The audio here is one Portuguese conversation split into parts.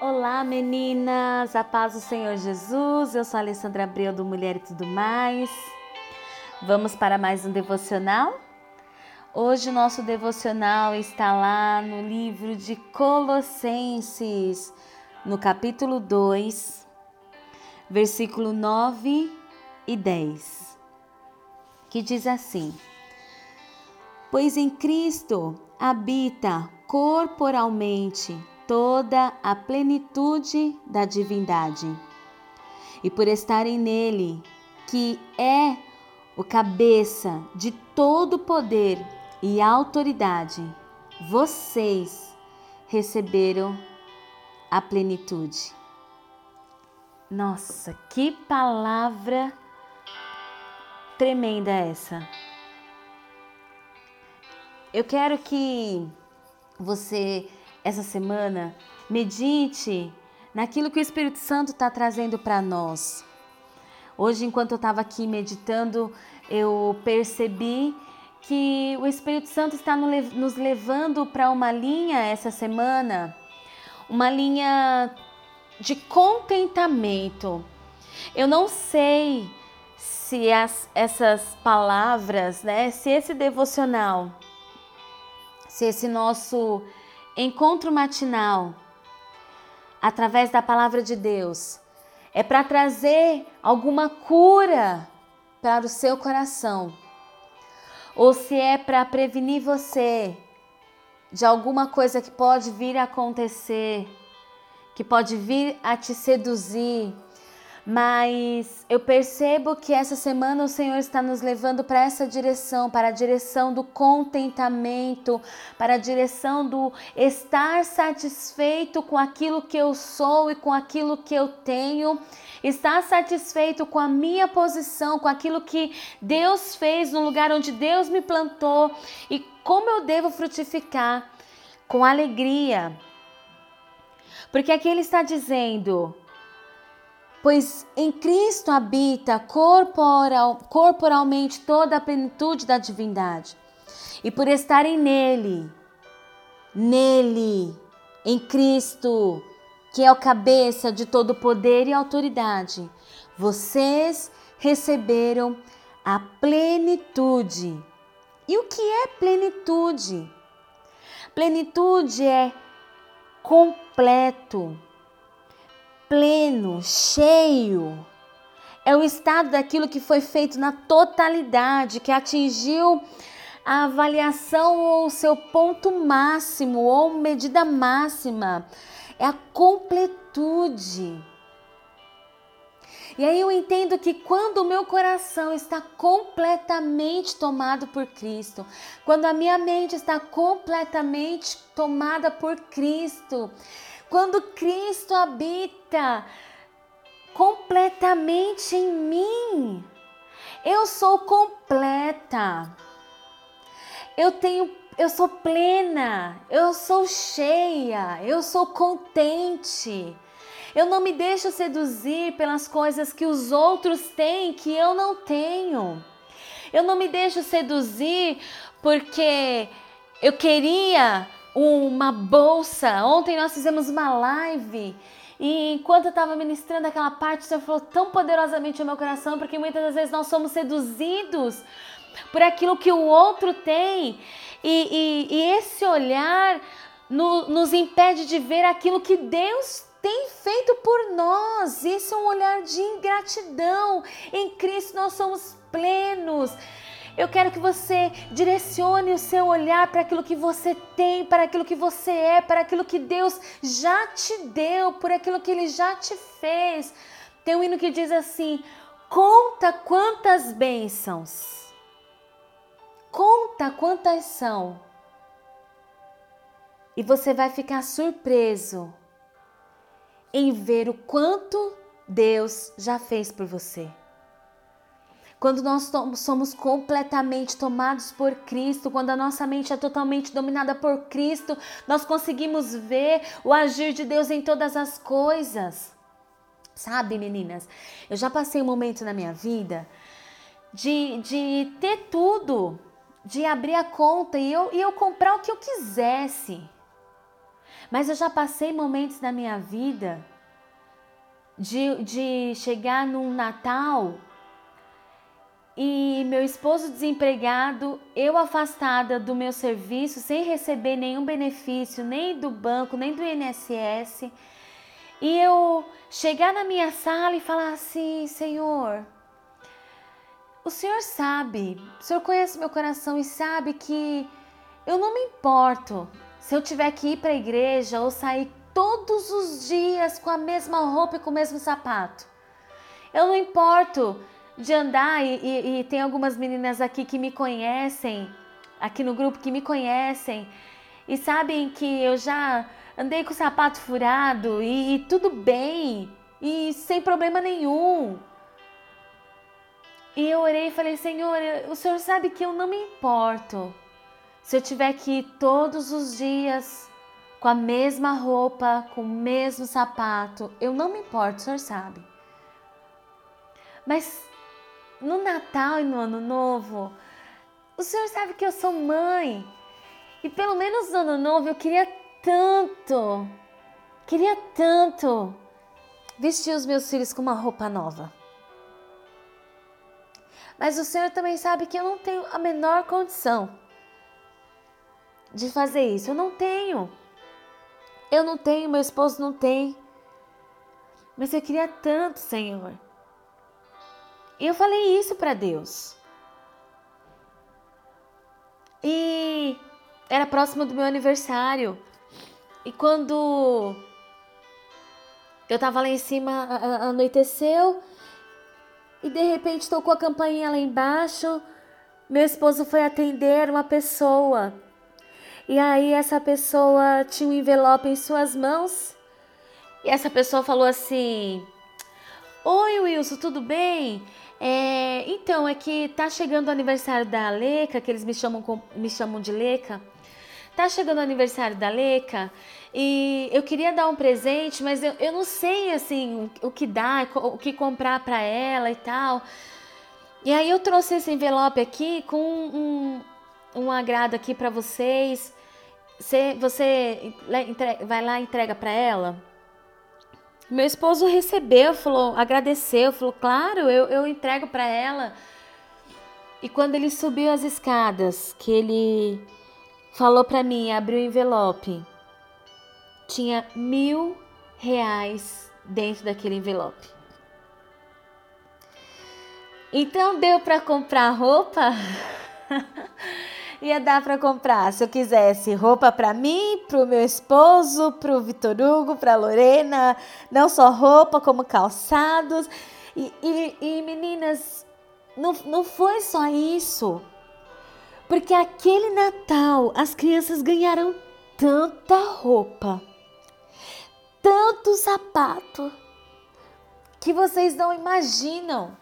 Olá meninas, a paz do Senhor Jesus, eu sou Alessandra Abreu do Mulher e Tudo Mais. Vamos para mais um devocional? Hoje o nosso devocional está lá no livro de Colossenses, no capítulo 2, versículo 9 e 10, que diz assim: Pois em Cristo habita corporalmente toda a plenitude da divindade. E por estarem nele, que é o cabeça de todo poder e autoridade, vocês receberam a plenitude. Nossa, que palavra tremenda essa. Eu quero que você essa semana, medite naquilo que o Espírito Santo está trazendo para nós. Hoje, enquanto eu estava aqui meditando, eu percebi que o Espírito Santo está nos levando para uma linha essa semana, uma linha de contentamento. Eu não sei se as, essas palavras, né, se esse devocional, se esse nosso encontro matinal, através da palavra de Deus, é para trazer alguma cura para o seu coração, ou se é para prevenir você de alguma coisa que pode vir a acontecer, que pode vir a te seduzir, mas eu percebo que essa semana o Senhor está nos levando para essa direção, para a direção do contentamento, para a direção do estar satisfeito com aquilo que eu sou e com aquilo que eu tenho, estar satisfeito com a minha posição, com aquilo que Deus fez no lugar onde Deus me plantou. E como eu devo frutificar? Com alegria. Porque aqui ele está dizendo: pois em Cristo habita corporal, corporalmente toda a plenitude da divindade. E por estarem nele, nele, em Cristo, que é o cabeça de todo poder e autoridade, vocês receberam a plenitude. E o que é plenitude? Plenitude é completo pleno, cheio. É o estado daquilo que foi feito na totalidade, que atingiu a avaliação ou o seu ponto máximo ou medida máxima. É a completude. E aí eu entendo que quando o meu coração está completamente tomado por Cristo, quando a minha mente está completamente tomada por Cristo, quando Cristo habita completamente em mim, eu sou completa. Eu tenho eu sou plena, eu sou cheia, eu sou contente. Eu não me deixo seduzir pelas coisas que os outros têm que eu não tenho. Eu não me deixo seduzir porque eu queria uma bolsa. Ontem nós fizemos uma live e enquanto eu estava ministrando aquela parte, o Senhor falou tão poderosamente ao meu coração, porque muitas das vezes nós somos seduzidos por aquilo que o outro tem e, e, e esse olhar no, nos impede de ver aquilo que Deus tem feito por nós. Esse é um olhar de ingratidão. Em Cristo nós somos plenos. Eu quero que você direcione o seu olhar para aquilo que você tem, para aquilo que você é, para aquilo que Deus já te deu, por aquilo que Ele já te fez. Tem um hino que diz assim: conta quantas bênçãos, conta quantas são, e você vai ficar surpreso em ver o quanto Deus já fez por você. Quando nós somos completamente tomados por Cristo, quando a nossa mente é totalmente dominada por Cristo, nós conseguimos ver o agir de Deus em todas as coisas. Sabe, meninas, eu já passei um momento na minha vida de, de ter tudo, de abrir a conta e eu, e eu comprar o que eu quisesse. Mas eu já passei momentos na minha vida de, de chegar num Natal e meu esposo desempregado, eu afastada do meu serviço, sem receber nenhum benefício, nem do banco, nem do INSS, e eu chegar na minha sala e falar assim: Senhor, o Senhor sabe, o Senhor conhece meu coração e sabe que eu não me importo se eu tiver que ir para a igreja ou sair todos os dias com a mesma roupa e com o mesmo sapato. Eu não importo de andar e, e, e, tem algumas meninas aqui que me conhecem, aqui no grupo que me conhecem e sabem que eu já andei com o sapato furado e, e tudo bem e sem problema nenhum. E eu orei e falei, Senhor, o Senhor sabe que eu não me importo se eu tiver que ir todos os dias com a mesma roupa, com o mesmo sapato, eu não me importo, o Senhor sabe. Mas no Natal e no Ano Novo, o senhor sabe que eu sou mãe. E pelo menos no Ano Novo eu queria tanto, queria tanto vestir os meus filhos com uma roupa nova. Mas o Senhor também sabe que eu não tenho a menor condição de fazer isso. Eu não tenho. Eu não tenho, meu esposo não tem. Mas eu queria tanto, Senhor. E eu falei isso para Deus. E era próximo do meu aniversário. E quando eu tava lá em cima, anoiteceu, e de repente tocou a campainha lá embaixo. Meu esposo foi atender uma pessoa. E aí essa pessoa tinha um envelope em suas mãos. E essa pessoa falou assim: Oi Wilson, tudo bem? É, então, é que tá chegando o aniversário da Leca, que eles me chamam, me chamam de Leca. Tá chegando o aniversário da Leca e eu queria dar um presente, mas eu, eu não sei assim o, que dar, o que comprar para ela e tal. E aí eu trouxe esse envelope aqui com um, um agrado aqui para vocês. Você, você vai lá e entrega para ela? Meu esposo recebeu, falou, agradeceu, falou, claro, eu, eu entrego para ela. E quando ele subiu as escadas, que ele falou para mim, abriu o envelope, tinha mil reais dentro daquele envelope. Então deu para comprar roupa? ia dar para comprar. Se eu quisesse roupa para mim, para o meu esposo, para o Vitor Hugo, para Lorena, não só roupa, como calçados. E, e, e meninas, não, não foi só isso. Porque aquele Natal as crianças ganharam tanta roupa, tanto sapato, que vocês não imaginam.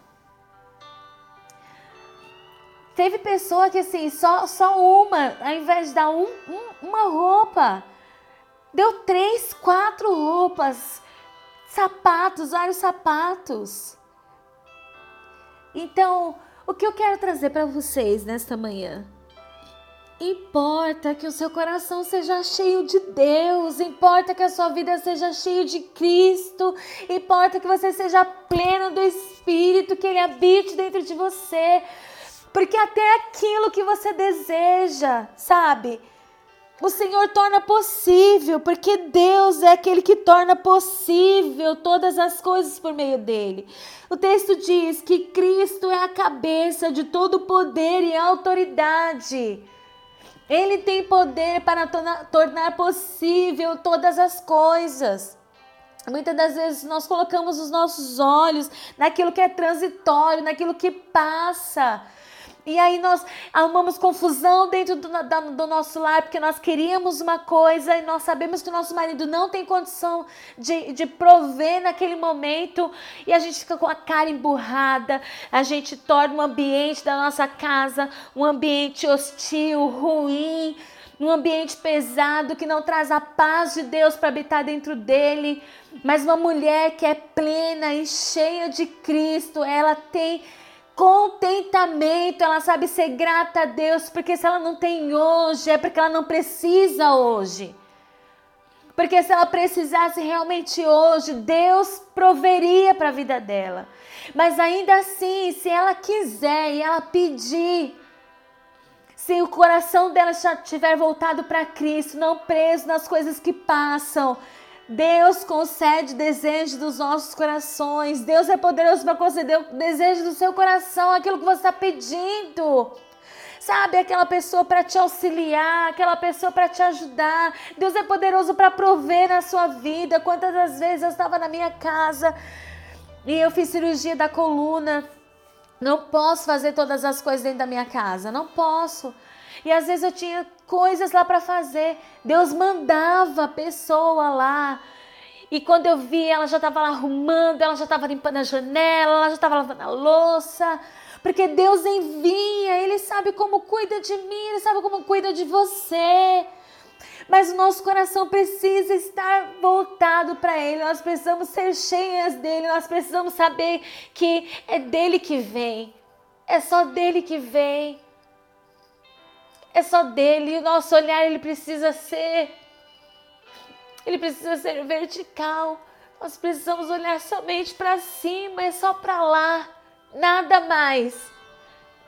Teve pessoa que assim, só, só uma, ao invés de dar um, um, uma roupa, deu três, quatro roupas, sapatos, vários sapatos. Então, o que eu quero trazer para vocês nesta manhã? Importa que o seu coração seja cheio de Deus, importa que a sua vida seja cheia de Cristo, importa que você seja pleno do Espírito, que Ele habite dentro de você. Porque até aquilo que você deseja, sabe? O Senhor torna possível, porque Deus é aquele que torna possível todas as coisas por meio dele. O texto diz que Cristo é a cabeça de todo poder e autoridade. Ele tem poder para tornar, possível todas as coisas. Muitas das vezes nós colocamos os nossos olhos naquilo que é transitório, naquilo que passa. E aí nós arrumamos confusão dentro do, do nosso lar, porque nós queríamos uma coisa e nós sabemos que o nosso marido não tem condição de, de prover naquele momento e a gente fica com a cara emburrada, a gente torna o ambiente da nossa casa um ambiente hostil, ruim, um ambiente pesado que não traz a paz de Deus para habitar dentro dele. Mas uma mulher que é plena e cheia de Cristo, ela tem contentamento, ela sabe ser grata a Deus, porque se ela não tem hoje, é porque ela não precisa hoje. Porque se ela precisasse realmente hoje, Deus proveria para a vida dela. Mas ainda assim, se ela quiser e ela pedir, se o coração dela já estiver voltado para Cristo, não preso nas coisas que passam, Deus concede desejo dos nossos corações. Deus é poderoso para conceder o desejo do seu coração, aquilo que você está pedindo. Sabe, aquela pessoa para te auxiliar, aquela pessoa para te ajudar. Deus é poderoso para prover na sua vida. Quantas das vezes eu estava na minha casa e eu fiz cirurgia da coluna. Não posso fazer todas as coisas dentro da minha casa, não posso. E às vezes eu tinha coisas lá para fazer. Deus mandava a pessoa lá. E quando eu vi, ela já estava lá arrumando, ela já estava limpando a janela, ela já estava lavando a louça. Porque Deus envia, Ele sabe como cuida de mim, Ele sabe como cuida de você. Mas o nosso coração precisa estar voltado para Ele, nós precisamos ser cheias dele, nós precisamos saber que é dele que vem, é só dele que vem é só dele. O nosso olhar ele precisa ser ele precisa ser vertical. Nós precisamos olhar somente para cima, é só para lá, nada mais.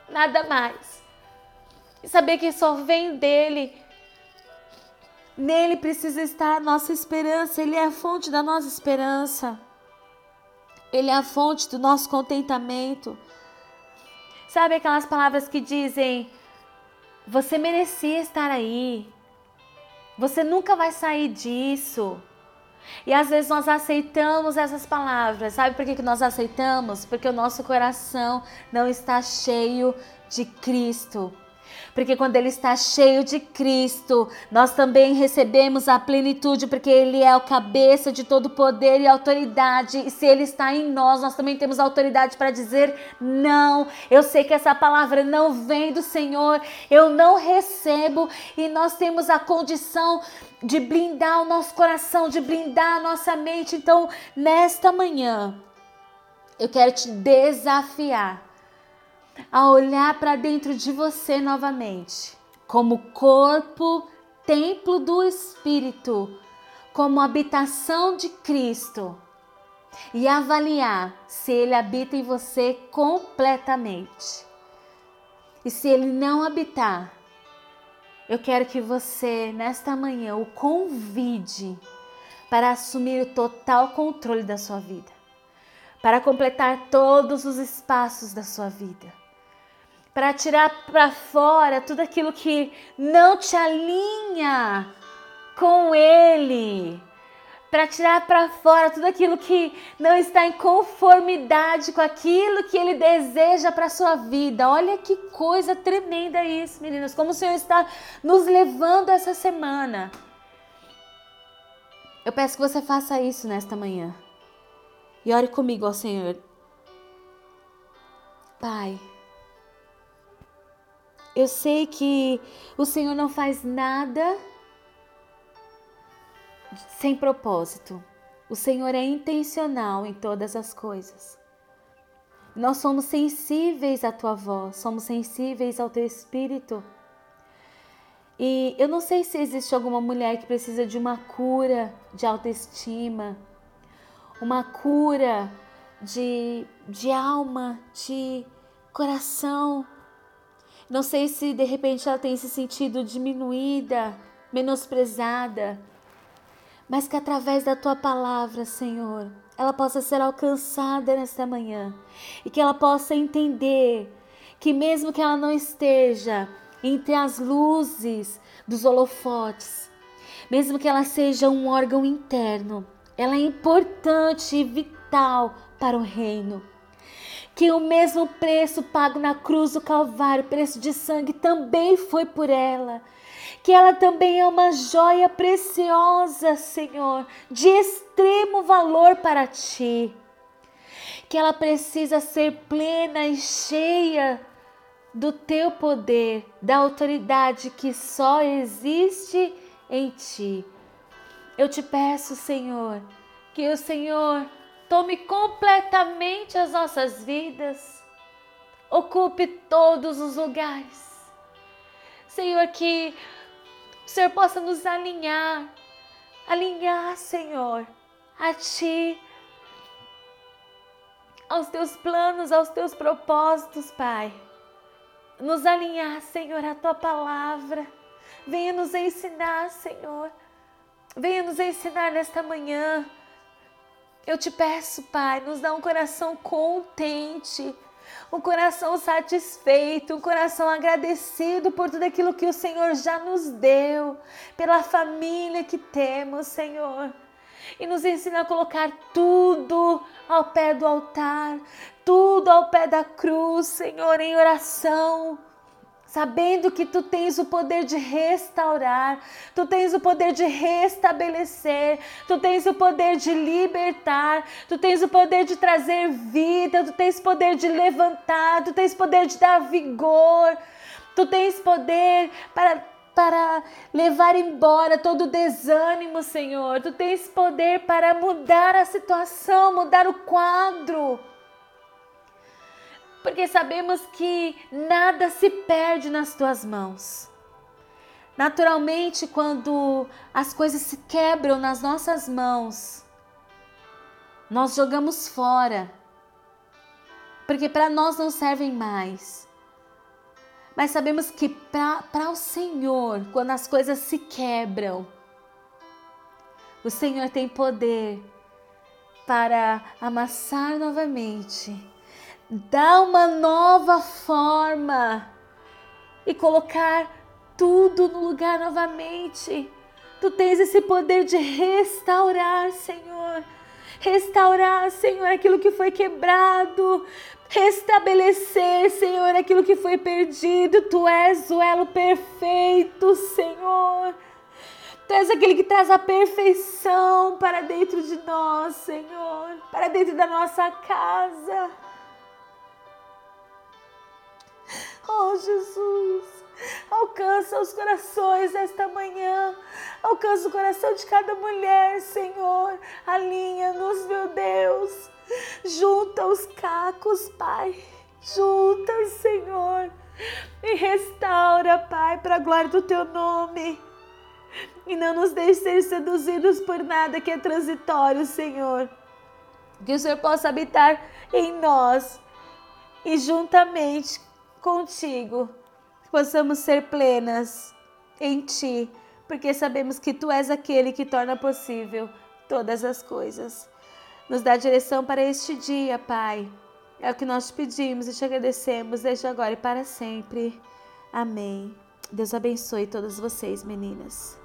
Nada mais. E saber que só vem dele. Nele precisa estar a nossa esperança, ele é a fonte da nossa esperança. Ele é a fonte do nosso contentamento. Sabe aquelas palavras que dizem: você merecia estar aí. Você nunca vai sair disso. E às vezes nós aceitamos essas palavras. Sabe por que, que nós aceitamos? Porque o nosso coração não está cheio de Cristo. Porque quando ele está cheio de Cristo, nós também recebemos a plenitude, porque ele é o cabeça de todo poder e autoridade. E se ele está em nós, nós também temos autoridade para dizer não. Eu sei que essa palavra não vem do Senhor, eu não recebo e nós temos a condição de blindar o nosso coração, de blindar a nossa mente. Então, nesta manhã, eu quero te desafiar a olhar para dentro de você novamente, como corpo, templo do Espírito, como habitação de Cristo, e avaliar se ele habita em você completamente. E se ele não habitar, eu quero que você, nesta manhã, o convide para assumir o total controle da sua vida, para completar todos os espaços da sua vida para tirar para fora tudo aquilo que não te alinha com Ele, para tirar para fora tudo aquilo que não está em conformidade com aquilo que Ele deseja para sua vida. Olha que coisa tremenda isso, meninas, como o Senhor está nos levando essa semana. Eu peço que você faça isso nesta manhã. E ore comigo ao Senhor. Pai, eu sei que o Senhor não faz nada sem propósito. O Senhor é intencional em todas as coisas. Nós somos sensíveis à tua voz, somos sensíveis ao teu espírito. E eu não sei se existe alguma mulher que precisa de uma cura de autoestima, uma cura de, de alma, de coração não sei se de repente ela tem se sentido diminuída, menosprezada, mas que através da tua palavra, Senhor, ela possa ser alcançada nesta manhã. E que ela possa entender que, mesmo que ela não esteja entre as luzes dos holofotes, mesmo que ela seja um órgão interno, ela é importante e vital para o reino que o mesmo preço pago na cruz do Calvário, preço de sangue, também foi por ela. Que ela também é uma joia preciosa, Senhor, de extremo valor para ti. Que ela precisa ser plena e cheia do teu poder, da autoridade que só existe em ti. Eu te peço, Senhor, que o Senhor tome completamente as nossas vidas, ocupe todos os lugares. Senhor, que o Senhor possa nos alinhar alinhar, Senhor, a Ti, aos Teus planos, aos Teus propósitos, Pai. Nos alinhar, Senhor, à Tua palavra. Venha nos ensinar, Senhor. Venha nos ensinar nesta manhã. Eu te peço, Pai, nos dá um coração contente um coração satisfeito, um coração agradecido por tudo aquilo que o Senhor já nos deu, pela família que temos, Senhor. E nos ensina a colocar tudo ao pé do altar, tudo ao pé da cruz, Senhor, em oração sabendo que tu tens o poder de restaurar, tu tens o poder de restabelecer, tu tens o poder de libertar, tu tens o poder de trazer vida, tu tens poder de levantar, tu tens poder de dar vigor, tu tens poder para para levar embora todo o desânimo, Senhor. Tu tens poder para mudar a situação, mudar o quadro porque sabemos que nada se perde nas tuas mãos. Naturalmente, quando as coisas se quebram nas nossas mãos, nós jogamos fora, porque para nós não servem mais. Mas sabemos que para o Senhor, quando as coisas se quebram, o Senhor tem poder para amassar novamente dar uma nova forma e colocar tudo no lugar novamente. Tu tens esse poder de restaurar, Senhor. Restaurar, Senhor, aquilo que foi quebrado. Restabelecer, Senhor, aquilo que foi perdido. Tu és o elo perfeito, Senhor. Tu és aquele que traz a perfeição para dentro de nós, Senhor. Para dentro da nossa casa. Oh, Jesus, alcança os corações esta manhã. Alcança o coração de cada mulher, Senhor. Alinha-nos, meu Deus. Junta os cacos, Pai. Junta, Senhor. E restaura, Pai, para a glória do teu nome. E não nos deixe ser seduzidos por nada que é transitório, Senhor. Que o Senhor possa habitar em nós e juntamente contigo, possamos ser plenas em ti, porque sabemos que tu és aquele que torna possível todas as coisas. Nos dá direção para este dia, Pai. É o que nós te pedimos e te agradecemos desde agora e para sempre. Amém. Deus abençoe todas vocês, meninas.